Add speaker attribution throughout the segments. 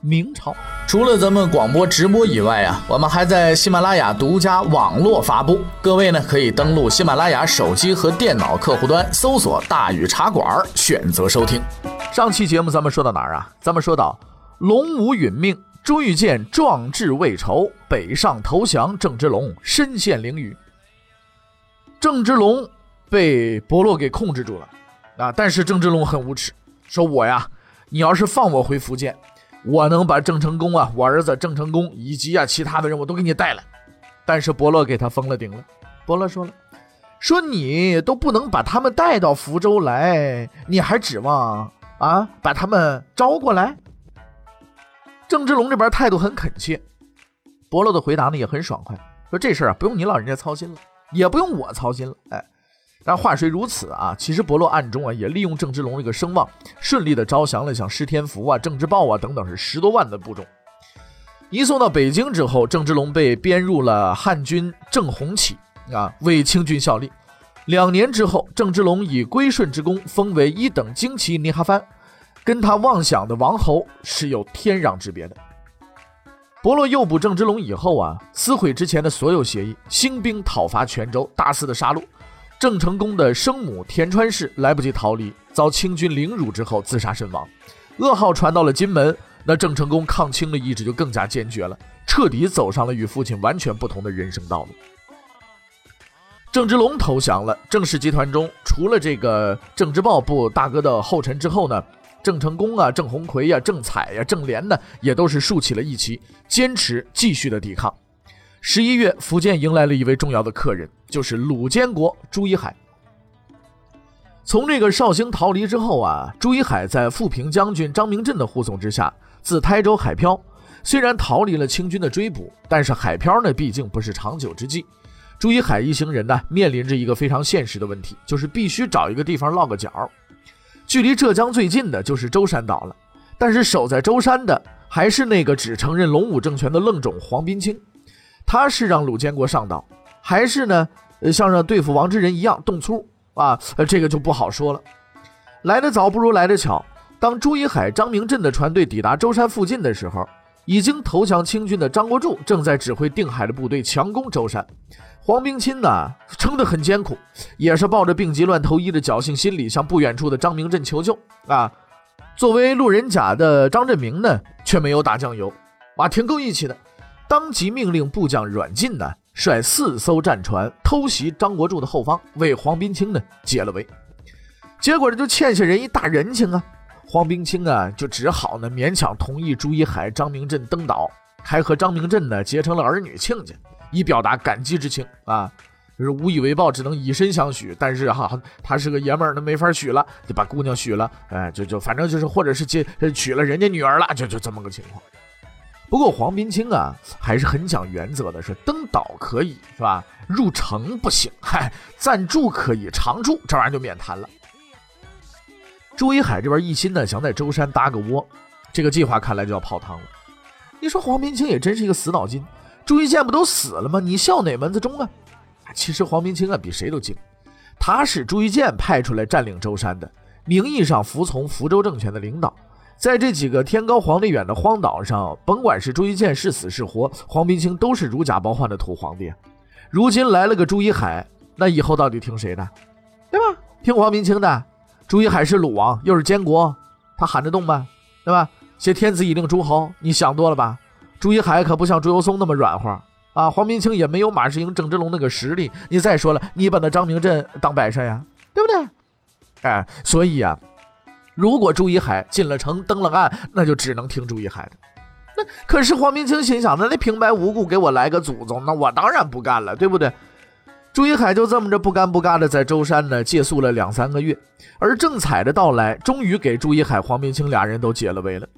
Speaker 1: 明朝
Speaker 2: 除了咱们广播直播以外啊，我们还在喜马拉雅独家网络发布。各位呢可以登录喜马拉雅手机和电脑客户端，搜索“大禹茶馆”，选择收听。
Speaker 1: 上期节目咱们说到哪儿啊？咱们说到龙武殒命，朱玉建壮志未酬，北上投降，郑芝龙身陷囹圄。郑芝龙被伯洛给控制住了啊！但是郑芝龙很无耻，说我呀，你要是放我回福建。我能把郑成功啊，我儿子郑成功以及啊其他的人我都给你带来，但是伯乐给他封了顶了。伯乐说了，说你都不能把他们带到福州来，你还指望啊把他们招过来？郑芝龙这边态度很恳切，伯乐的回答呢也很爽快，说这事儿啊不用你老人家操心了，也不用我操心了，哎。但话虽如此啊，其实伯洛暗中啊也利用郑芝龙这个声望，顺利的招降了像施天福啊、郑芝豹啊等等是十多万的部众。移送到北京之后，郑芝龙被编入了汉军郑红起啊，为清军效力。两年之后，郑芝龙以归顺之功封为一等旌旗尼哈藩，跟他妄想的王侯是有天壤之别的。伯洛诱捕郑芝龙以后啊，撕毁之前的所有协议，兴兵讨伐泉州，大肆的杀戮。郑成功的生母田川氏来不及逃离，遭清军凌辱之后自杀身亡。噩耗传到了金门，那郑成功抗清的意志就更加坚决了，彻底走上了与父亲完全不同的人生道路。郑芝龙投降了，郑氏集团中除了这个郑芝豹部大哥的后尘之后呢，郑成功啊、郑鸿逵呀、郑彩呀、郑莲呢，也都是竖起了义旗，坚持继续的抵抗。十一月，福建迎来了一位重要的客人，就是鲁监国朱一海。从这个绍兴逃离之后啊，朱一海在富平将军张明镇的护送之下，自台州海漂。虽然逃离了清军的追捕，但是海漂呢，毕竟不是长久之计。朱一海一行人呢，面临着一个非常现实的问题，就是必须找一个地方落个脚。距离浙江最近的就是舟山岛了，但是守在舟山的还是那个只承认龙武政权的愣种黄宾清。他是让鲁建国上岛，还是呢，像让对付王之仁一样动粗啊？呃，这个就不好说了。来得早不如来得巧。当朱一海、张明镇的船队抵达舟山附近的时候，已经投降清军的张国柱正在指挥定海的部队强攻舟山。黄冰钦呢，撑得很艰苦，也是抱着病急乱投医的侥幸心理，向不远处的张明镇求救啊。作为路人甲的张振明呢，却没有打酱油，啊，挺够义气的。当即命令部将阮进呢，率四艘战船偷袭张国柱的后方，为黄宾清呢解了围。结果这就欠下人一大人情啊！黄宾清啊，就只好呢勉强同意朱一海、张明镇登岛，还和张明镇呢结成了儿女亲家，以表达感激之情啊。就是无以为报，只能以身相许。但是哈，他是个爷们儿，那没法许了，就把姑娘许了。哎，就就反正就是，或者是接娶了人家女儿了，就就这么个情况。不过黄宾清啊，还是很讲原则的，是登岛可以是吧？入城不行。嗨，暂住可以，常住这玩意儿就免谈了。朱一海这边一心呢，想在舟山搭个窝，这个计划看来就要泡汤了。你说黄宾清也真是一个死脑筋，朱一剑不都死了吗？你笑哪门子忠啊？其实黄宾清啊，比谁都精，他是朱一剑派出来占领舟山的，名义上服从福州政权的领导。在这几个天高皇帝远的荒岛上，甭管是朱一建是死是活，黄宾清都是如假包换的土皇帝。如今来了个朱一海，那以后到底听谁的？对吧？听黄宾清的。朱一海是鲁王，又是监国，他喊得动吗？对吧？挟天子以令诸侯，你想多了吧？朱一海可不像朱由崧那么软和啊。黄宾清也没有马士英、郑芝龙那个实力。你再说了，你把那张明镇当摆设呀？对不对？哎，所以呀。如果朱一海进了城登了岸，那就只能听朱一海的。那可是黄明清心想：那那平白无故给我来个祖宗，那我当然不干了，对不对？朱一海就这么着不干不干的在舟山呢借宿了两三个月。而郑彩的到来，终于给朱一海、黄明清俩人都解了围了。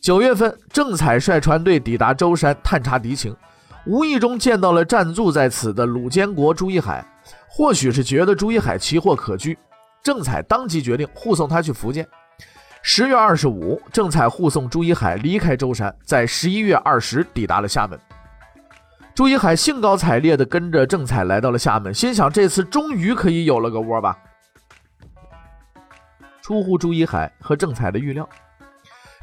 Speaker 1: 九月份，郑采率船队抵达舟山探查敌情，无意中见到了暂住在此的鲁监国朱一海。或许是觉得朱一海奇货可居，郑采当即决定护送他去福建。十月二十五，郑采护送朱一海离开舟山，在十一月二十抵达了厦门。朱一海兴高采烈地跟着郑采来到了厦门，心想这次终于可以有了个窝吧。出乎朱一海和郑采的预料，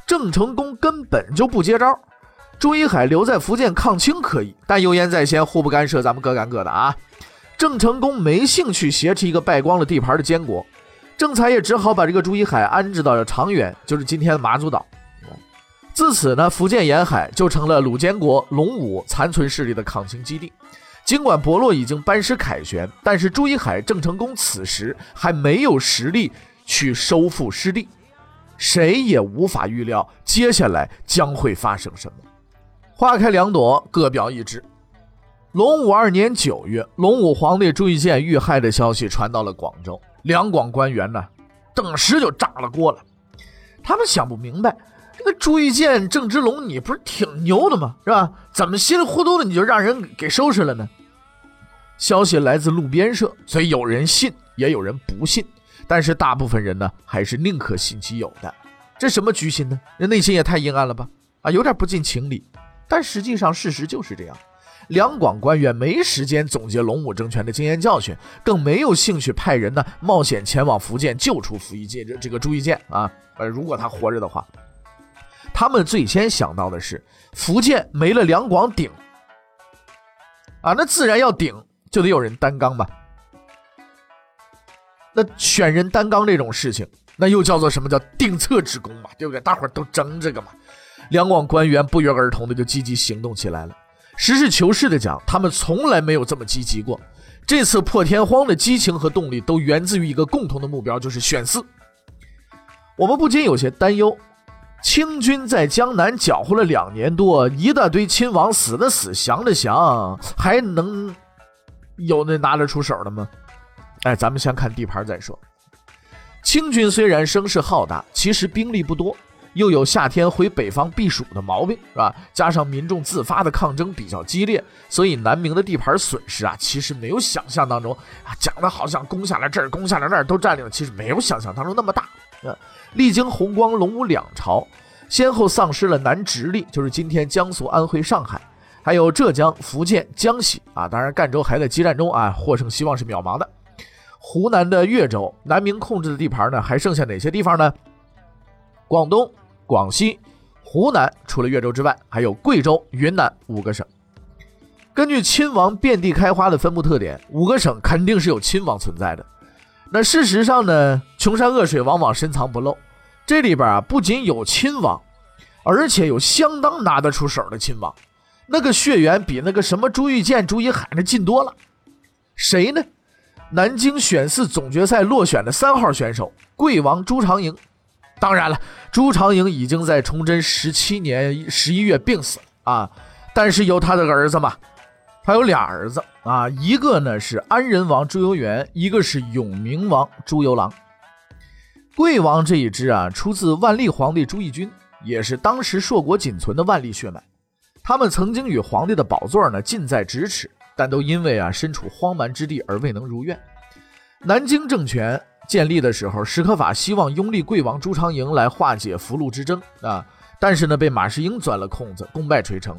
Speaker 1: 郑成功根本就不接招。朱一海留在福建抗清可以，但油盐在先，互不干涉，咱们各干各的啊。郑成功没兴趣挟持一个败光了地盘的监国，郑才也只好把这个朱一海安置到了长垣，就是今天的马祖岛。自此呢，福建沿海就成了鲁监国、龙武残存势力的抗清基地。尽管伯洛已经班师凯旋，但是朱一海、郑成功此时还没有实力去收复失地，谁也无法预料接下来将会发生什么。花开两朵，各表一枝。隆武二年九月，隆武皇帝朱聿键遇害的消息传到了广州，两广官员呢，顿时就炸了锅了。他们想不明白，这个朱聿键、郑芝龙，你不是挺牛的吗？是吧？怎么稀里糊涂的你就让人给收拾了呢？消息来自路边社，所以有人信，也有人不信。但是大部分人呢，还是宁可信其有的。这什么居心呢？这内心也太阴暗了吧？啊，有点不近情理。但实际上，事实就是这样。两广官员没时间总结龙武政权的经验教训，更没有兴趣派人呢冒险前往福建救出福一剑这这个朱一建啊！呃，如果他活着的话，他们最先想到的是福建没了两广顶啊，那自然要顶就得有人担纲吧？那选人担纲这种事情，那又叫做什么叫定策之功嘛？对不对？大伙都争这个嘛。两广官员不约而同的就积极行动起来了。实事求是的讲，他们从来没有这么积极过。这次破天荒的激情和动力都源自于一个共同的目标，就是选四。我们不禁有些担忧：清军在江南搅和了两年多，一大堆亲王死的死，降的降，还能有那拿得出手的吗？哎，咱们先看地盘再说。清军虽然声势浩大，其实兵力不多。又有夏天回北方避暑的毛病，是吧？加上民众自发的抗争比较激烈，所以南明的地盘损失啊，其实没有想象当中啊讲的好像攻下来这儿，攻下来那儿都占领，其实没有想象当中那么大。啊，历经洪光、隆武两朝，先后丧失了南直隶，就是今天江苏、安徽、上海，还有浙江、福建、江西啊，当然赣州还在激战中啊，获胜希望是渺茫的。湖南的岳州，南明控制的地盘呢，还剩下哪些地方呢？广东。广西、湖南除了岳州之外，还有贵州、云南五个省。根据亲王遍地开花的分布特点，五个省肯定是有亲王存在的。那事实上呢，穷山恶水往往深藏不露。这里边啊，不仅有亲王，而且有相当拿得出手的亲王。那个血缘比那个什么朱玉建、朱一海那近多了。谁呢？南京选四总决赛落选的三号选手贵王朱长营。当然了，朱长营已经在崇祯十七年十一月病死了啊，但是有他的儿子嘛，他有俩儿子啊，一个呢是安仁王朱由元，一个是永明王朱由榔。贵王这一支啊，出自万历皇帝朱翊钧，也是当时硕果仅存的万历血脉。他们曾经与皇帝的宝座呢近在咫尺，但都因为啊身处荒蛮之地而未能如愿。南京政权。建立的时候，史可法希望拥立贵王朱长营来化解福禄之争啊，但是呢，被马士英钻了空子，功败垂成。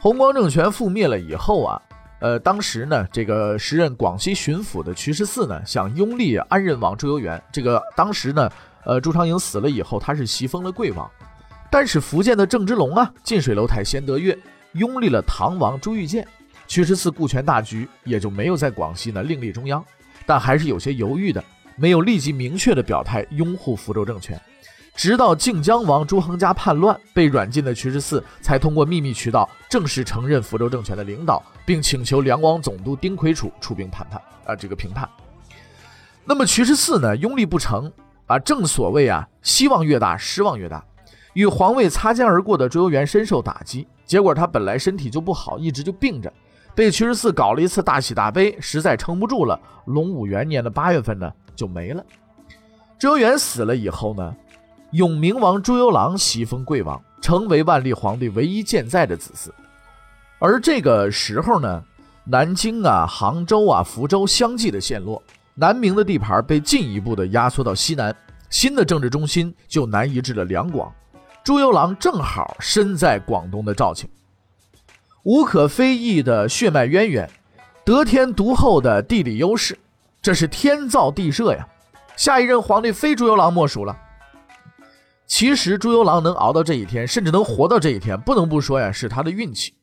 Speaker 1: 弘光政权覆灭了以后啊，呃，当时呢，这个时任广西巡抚的瞿十四呢，想拥立安仁王朱由元。这个当时呢，呃，朱长营死了以后，他是袭封了贵王，但是福建的郑芝龙啊，近水楼台先得月，拥立了唐王朱玉建。瞿十四顾全大局，也就没有在广西呢另立中央，但还是有些犹豫的。没有立即明确的表态拥护福州政权，直到靖江王朱恒嘉叛乱被软禁的瞿十四，才通过秘密渠道正式承认福州政权的领导，并请求两广总督丁魁楚出兵谈判啊，这个平叛。那么瞿十四呢，拥立不成啊，正所谓啊，希望越大，失望越大。与皇位擦肩而过的朱由元深受打击，结果他本来身体就不好，一直就病着，被瞿十四搞了一次大喜大悲，实在撑不住了。隆武元年的八月份呢。就没了。朱由元死了以后呢，永明王朱由榔袭封贵王，成为万历皇帝唯一健在的子嗣。而这个时候呢，南京啊、杭州啊、福州相继的陷落，南明的地盘被进一步的压缩到西南，新的政治中心就南移至了两广。朱由榔正好身在广东的肇庆，无可非议的血脉渊源，得天独厚的地理优势，这是天造地设呀！下一任皇帝非朱由榔莫属了。其实朱由榔能熬到这一天，甚至能活到这一天，不能不说呀，是他的运气。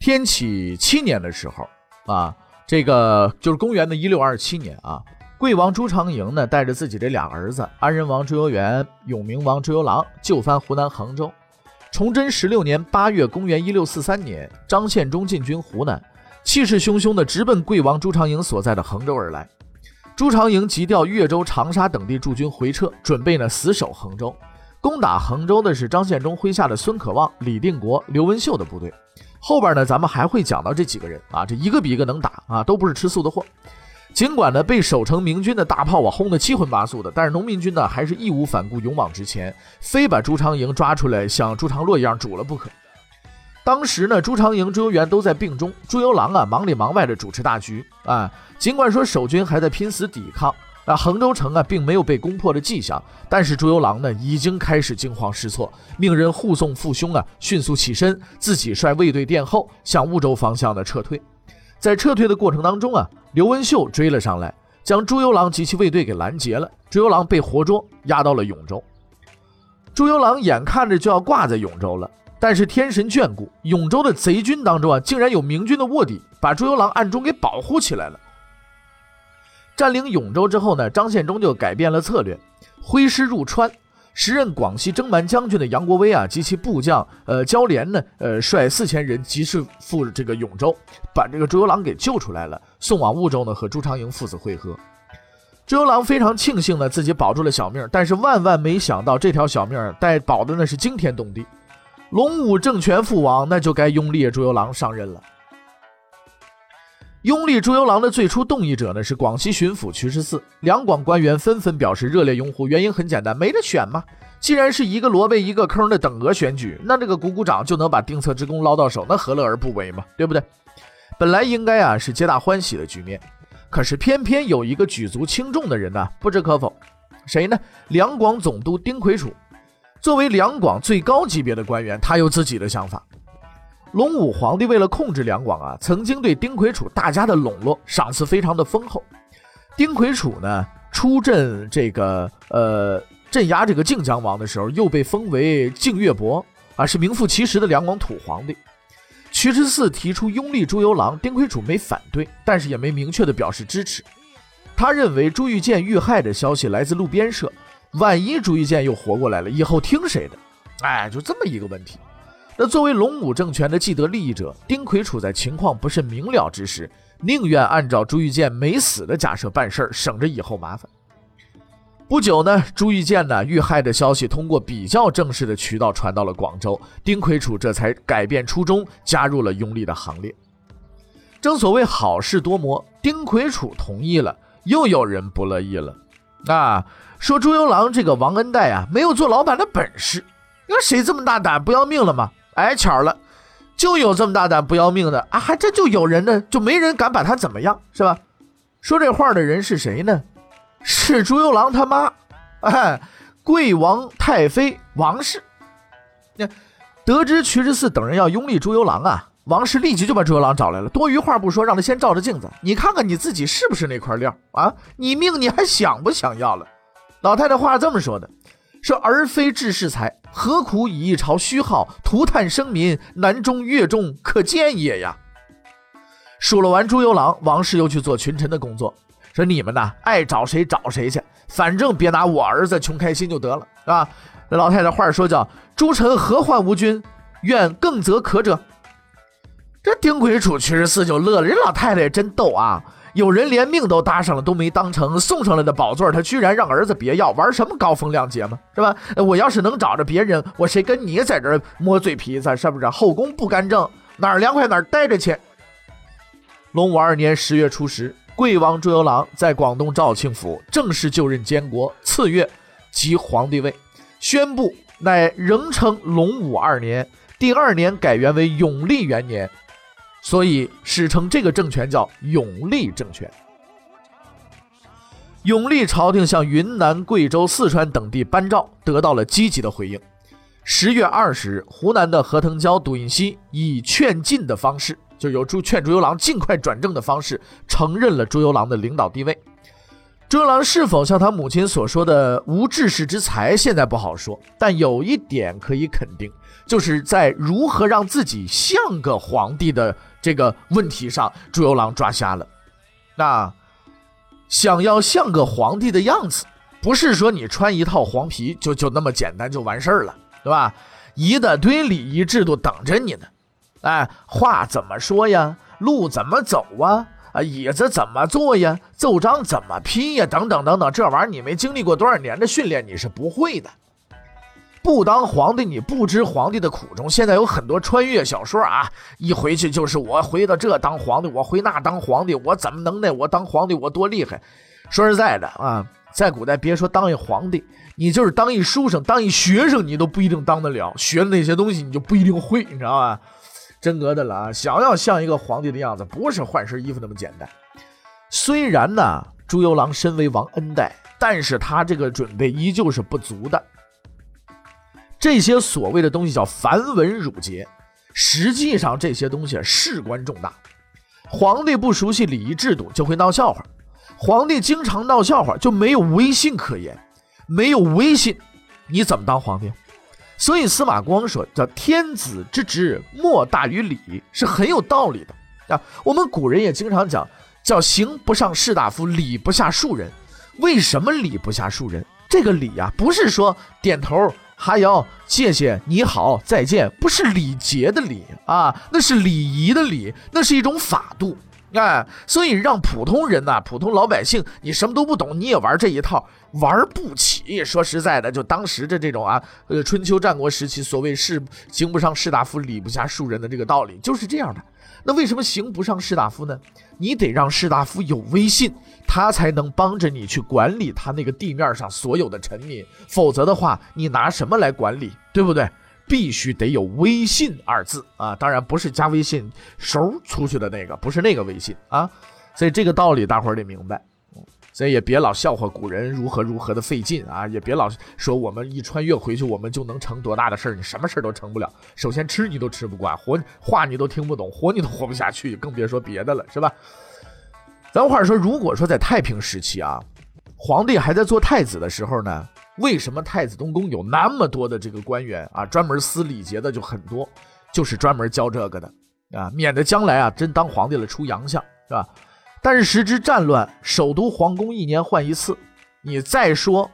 Speaker 1: 天启七年的时候，啊，这个就是公元的一六二七年啊，贵王朱长营呢，带着自己这俩儿子安仁王朱由元、永明王朱由榔，就藩湖南衡州。崇祯十六年八月，公元一六四三年，张献忠进军湖南，气势汹汹地直奔贵王朱长营所在的衡州而来。朱长营急调越州、长沙等地驻军回撤，准备呢死守衡州。攻打衡州的是张献忠麾下的孙可望、李定国、刘文秀的部队。后边呢，咱们还会讲到这几个人啊，这一个比一个能打啊，都不是吃素的货。尽管呢被守城明军的大炮啊轰得七荤八素的，但是农民军呢还是义无反顾，勇往直前，非把朱长营抓出来像朱常洛一样煮了不可。当时呢，朱长营、朱由元都在病中，朱由榔啊忙里忙外的主持大局啊。尽管说守军还在拼死抵抗。那衡州城啊，并没有被攻破的迹象，但是朱由榔呢，已经开始惊慌失措，命人护送父兄啊，迅速起身，自己率卫队殿后，向婺州方向的撤退。在撤退的过程当中啊，刘文秀追了上来，将朱由榔及其卫队给拦截了。朱由榔被活捉，押到了永州。朱由榔眼看着就要挂在永州了，但是天神眷顾，永州的贼军当中啊，竟然有明军的卧底，把朱由榔暗中给保护起来了。占领永州之后呢，张献忠就改变了策略，挥师入川。时任广西征蛮将军的杨国威啊，及其部将呃焦连呢，呃率四千人急势赴这个永州，把这个朱由榔给救出来了，送往婺州呢，和朱长营父子会合。朱由榔非常庆幸呢，自己保住了小命，但是万万没想到，这条小命带保的那是惊天动地。龙武政权覆亡，那就该拥立朱由榔上任了。拥立朱由榔的最初动议者呢是广西巡抚瞿十四，两广官员纷纷表示热烈拥护。原因很简单，没得选嘛。既然是一个萝卜一个坑的等额选举，那这个鼓鼓掌就能把定策之功捞到手，那何乐而不为嘛？对不对？本来应该啊是皆大欢喜的局面，可是偏偏有一个举足轻重的人呢不知可否，谁呢？两广总督丁魁楚，作为两广最高级别的官员，他有自己的想法。隆武皇帝为了控制两广啊，曾经对丁魁楚大家的笼络，赏赐非常的丰厚。丁魁楚呢，出镇这个呃镇压这个靖江王的时候，又被封为靖岳伯啊，是名副其实的两广土皇帝。瞿十四提出拥立朱由榔，丁魁楚没反对，但是也没明确的表示支持。他认为朱玉建遇害的消息来自路边社，万一朱玉建又活过来了，以后听谁的？哎，就这么一个问题。那作为龙武政权的既得利益者，丁魁处在情况不甚明了之时，宁愿按照朱玉建没死的假设办事儿，省着以后麻烦。不久呢，朱玉建呢遇害的消息通过比较正式的渠道传到了广州，丁魁处这才改变初衷，加入了拥立的行列。正所谓好事多磨，丁魁处同意了，又有人不乐意了。啊，说朱由榔这个王恩代啊，没有做老板的本事。你说谁这么大胆不要命了吗？哎，巧了，就有这么大胆不要命的啊！还真就有人呢，就没人敢把他怎么样，是吧？说这话的人是谁呢？是朱由榔他妈，哎，贵王太妃王氏。那得知瞿十四等人要拥立朱由榔啊，王氏立即就把朱由榔找来了，多余话不说，让他先照着镜子，你看看你自己是不是那块料啊？你命你还想不想要了？老太太话是这么说的。说儿非治世才，何苦以一朝虚耗涂炭生民？南中越中可见也呀！数落完朱由榔，王氏又去做群臣的工作。说你们呐，爱找谁找谁去，反正别拿我儿子穷开心就得了，是吧？老太太话说叫：“诸臣何患无君？愿更则可者。”这丁魁楚屈十四就乐了，人老太太也真逗啊！有人连命都搭上了，都没当成送上来的宝座，他居然让儿子别要，玩什么高风亮节嘛，是吧？我要是能找着别人，我谁跟你在这摸嘴皮子，是不是？后宫不干政，哪儿凉快哪儿待着去。隆武二年十月初十，贵王朱由榔在广东肇庆府正式就任监国，次月即皇帝位，宣布乃仍称隆武二年，第二年改元为永历元年，所以史称这个政权叫永历政权。永历朝廷向云南、贵州、四川等地颁诏，得到了积极的回应。十月二十日，湖南的何腾蛟、杜云熙以劝进的方式，就由朱劝朱由榔尽快转正的方式，承认了朱由榔的领导地位。朱由榔是否像他母亲所说的无治世之才，现在不好说。但有一点可以肯定，就是在如何让自己像个皇帝的这个问题上，朱由榔抓瞎了。那。想要像个皇帝的样子，不是说你穿一套黄皮就就那么简单就完事儿了，对吧？一大堆礼仪制度等着你呢。哎，话怎么说呀？路怎么走啊？啊，椅子怎么坐呀？奏章怎么批呀？等等等等，这玩意儿你没经历过多少年的训练，你是不会的。不当皇帝，你不知皇帝的苦衷。现在有很多穿越小说啊，一回去就是我回到这当皇帝，我回那当皇帝，我怎么能耐？我当皇帝我多厉害？说实在的啊，在古代别说当一皇帝，你就是当一书生、当一学生，你都不一定当得了。学的那些东西你就不一定会，你知道吧？真格的了啊！想要像一个皇帝的样子，不是换身衣服那么简单。虽然呢，朱由榔身为王恩代，但是他这个准备依旧是不足的。这些所谓的东西叫繁文缛节，实际上这些东西事关重大。皇帝不熟悉礼仪制度，就会闹笑话；皇帝经常闹笑话，就没有威信可言。没有威信，你怎么当皇帝？所以司马光说叫“天子之职，莫大于礼”，是很有道理的啊。我们古人也经常讲，叫“刑不上士大夫，礼不下庶人”。为什么礼不下庶人？这个礼呀，不是说点头。哈腰谢谢你好再见，不是礼节的礼啊，那是礼仪的礼，那是一种法度，哎，所以让普通人呐，普通老百姓，你什么都不懂，你也玩这一套，玩不起。说实在的，就当时的这种啊，呃，春秋战国时期所谓士行不上士大夫，礼不下庶人的这个道理，就是这样的。那为什么行不上士大夫呢？你得让士大夫有威信，他才能帮着你去管理他那个地面上所有的臣民。否则的话，你拿什么来管理？对不对？必须得有微信二字啊！当然不是加微信收出去的那个，不是那个微信啊。所以这个道理大伙儿得明白。所以也别老笑话古人如何如何的费劲啊！也别老说我们一穿越回去，我们就能成多大的事儿？你什么事儿都成不了。首先吃你都吃不惯，活话你都听不懂，活你都活不下去，更别说别的了，是吧？咱话说，如果说在太平时期啊，皇帝还在做太子的时候呢，为什么太子东宫有那么多的这个官员啊？专门司礼节的就很多，就是专门教这个的啊，免得将来啊真当皇帝了出洋相，是吧？但是时值战乱，首都皇宫一年换一次。你再说，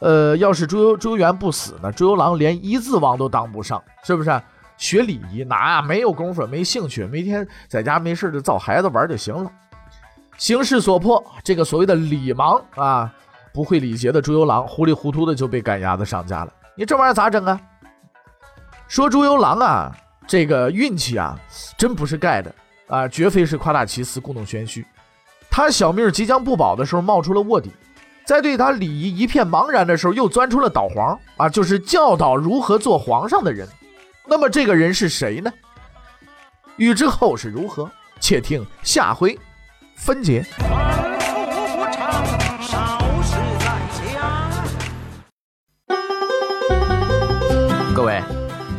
Speaker 1: 呃，要是朱由朱由元不死呢？朱由榔连一字王都当不上，是不是？学礼仪哪没有功夫，没兴趣，每天在家没事就造孩子玩就行了。形势所迫，这个所谓的礼盲啊，不会礼节的朱由榔，糊里糊涂的就被赶鸭子上架了。你这玩意儿咋整啊？说朱由榔啊，这个运气啊，真不是盖的啊，绝非是夸大其词、故弄玄虚。他小命即将不保的时候，冒出了卧底；在对他礼仪一片茫然的时候，又钻出了导皇啊，就是教导如何做皇上的人。那么这个人是谁呢？欲知后事如何，且听下回分解。